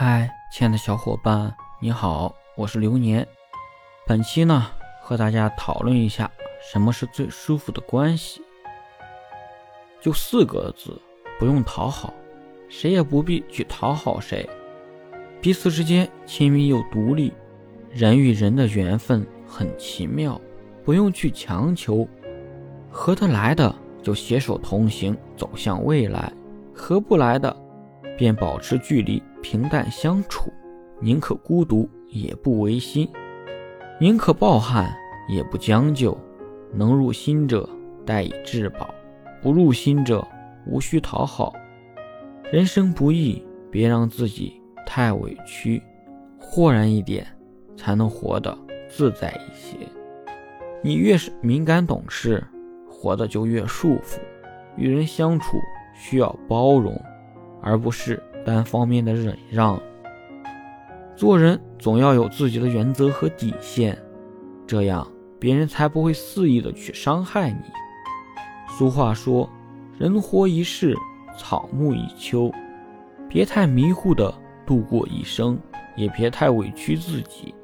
嗨，亲爱的小伙伴，你好，我是流年。本期呢，和大家讨论一下什么是最舒服的关系。就四个字，不用讨好，谁也不必去讨好谁，彼此之间亲密又独立，人与人的缘分很奇妙，不用去强求，合得来的就携手同行，走向未来；合不来的，便保持距离。平淡相处，宁可孤独也不违心，宁可抱憾也不将就。能入心者，待以至宝；不入心者，无需讨好。人生不易，别让自己太委屈，豁然一点，才能活得自在一些。你越是敏感懂事，活得就越束缚。与人相处需要包容，而不是。单方面的忍让，做人总要有自己的原则和底线，这样别人才不会肆意的去伤害你。俗话说，人活一世，草木一秋，别太迷糊的度过一生，也别太委屈自己。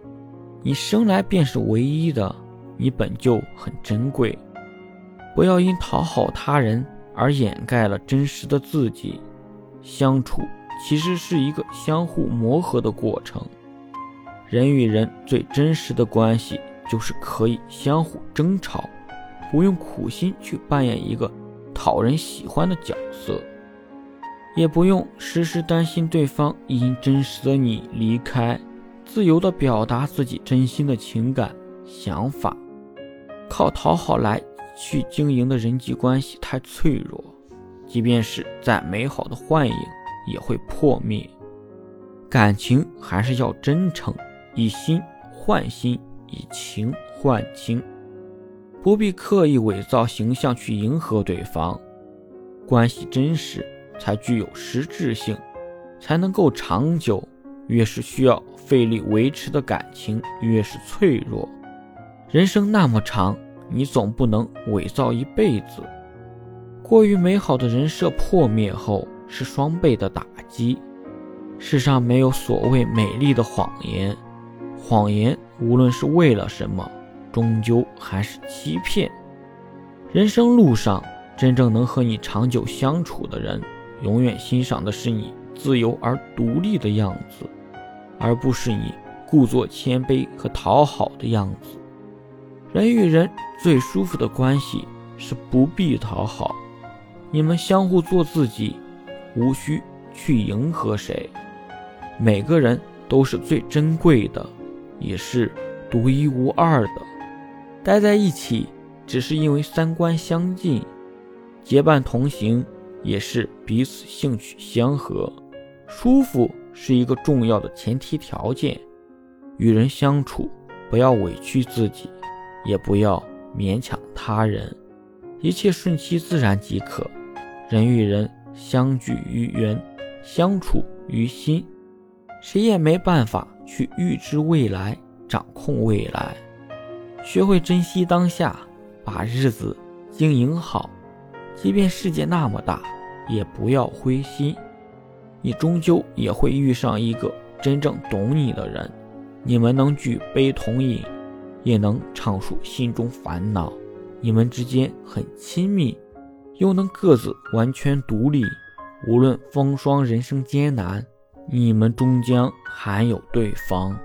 你生来便是唯一的，你本就很珍贵，不要因讨好他人而掩盖了真实的自己。相处。其实是一个相互磨合的过程。人与人最真实的关系，就是可以相互争吵，不用苦心去扮演一个讨人喜欢的角色，也不用时时担心对方因真实的你离开。自由的表达自己真心的情感想法，靠讨好来去经营的人际关系太脆弱，即便是再美好的幻影。也会破灭，感情还是要真诚，以心换心，以情换情，不必刻意伪造形象去迎合对方。关系真实才具有实质性，才能够长久。越是需要费力维持的感情，越是脆弱。人生那么长，你总不能伪造一辈子。过于美好的人设破灭后。是双倍的打击。世上没有所谓美丽的谎言，谎言无论是为了什么，终究还是欺骗。人生路上，真正能和你长久相处的人，永远欣赏的是你自由而独立的样子，而不是你故作谦卑和讨好的样子。人与人最舒服的关系是不必讨好，你们相互做自己。无需去迎合谁，每个人都是最珍贵的，也是独一无二的。待在一起，只是因为三观相近；结伴同行，也是彼此兴趣相合。舒服是一个重要的前提条件。与人相处，不要委屈自己，也不要勉强他人，一切顺其自然即可。人与人。相聚于缘，相处于心，谁也没办法去预知未来，掌控未来。学会珍惜当下，把日子经营好。即便世界那么大，也不要灰心。你终究也会遇上一个真正懂你的人，你们能举杯同饮，也能畅述心中烦恼。你们之间很亲密。又能各自完全独立，无论风霜人生艰难，你们终将还有对方。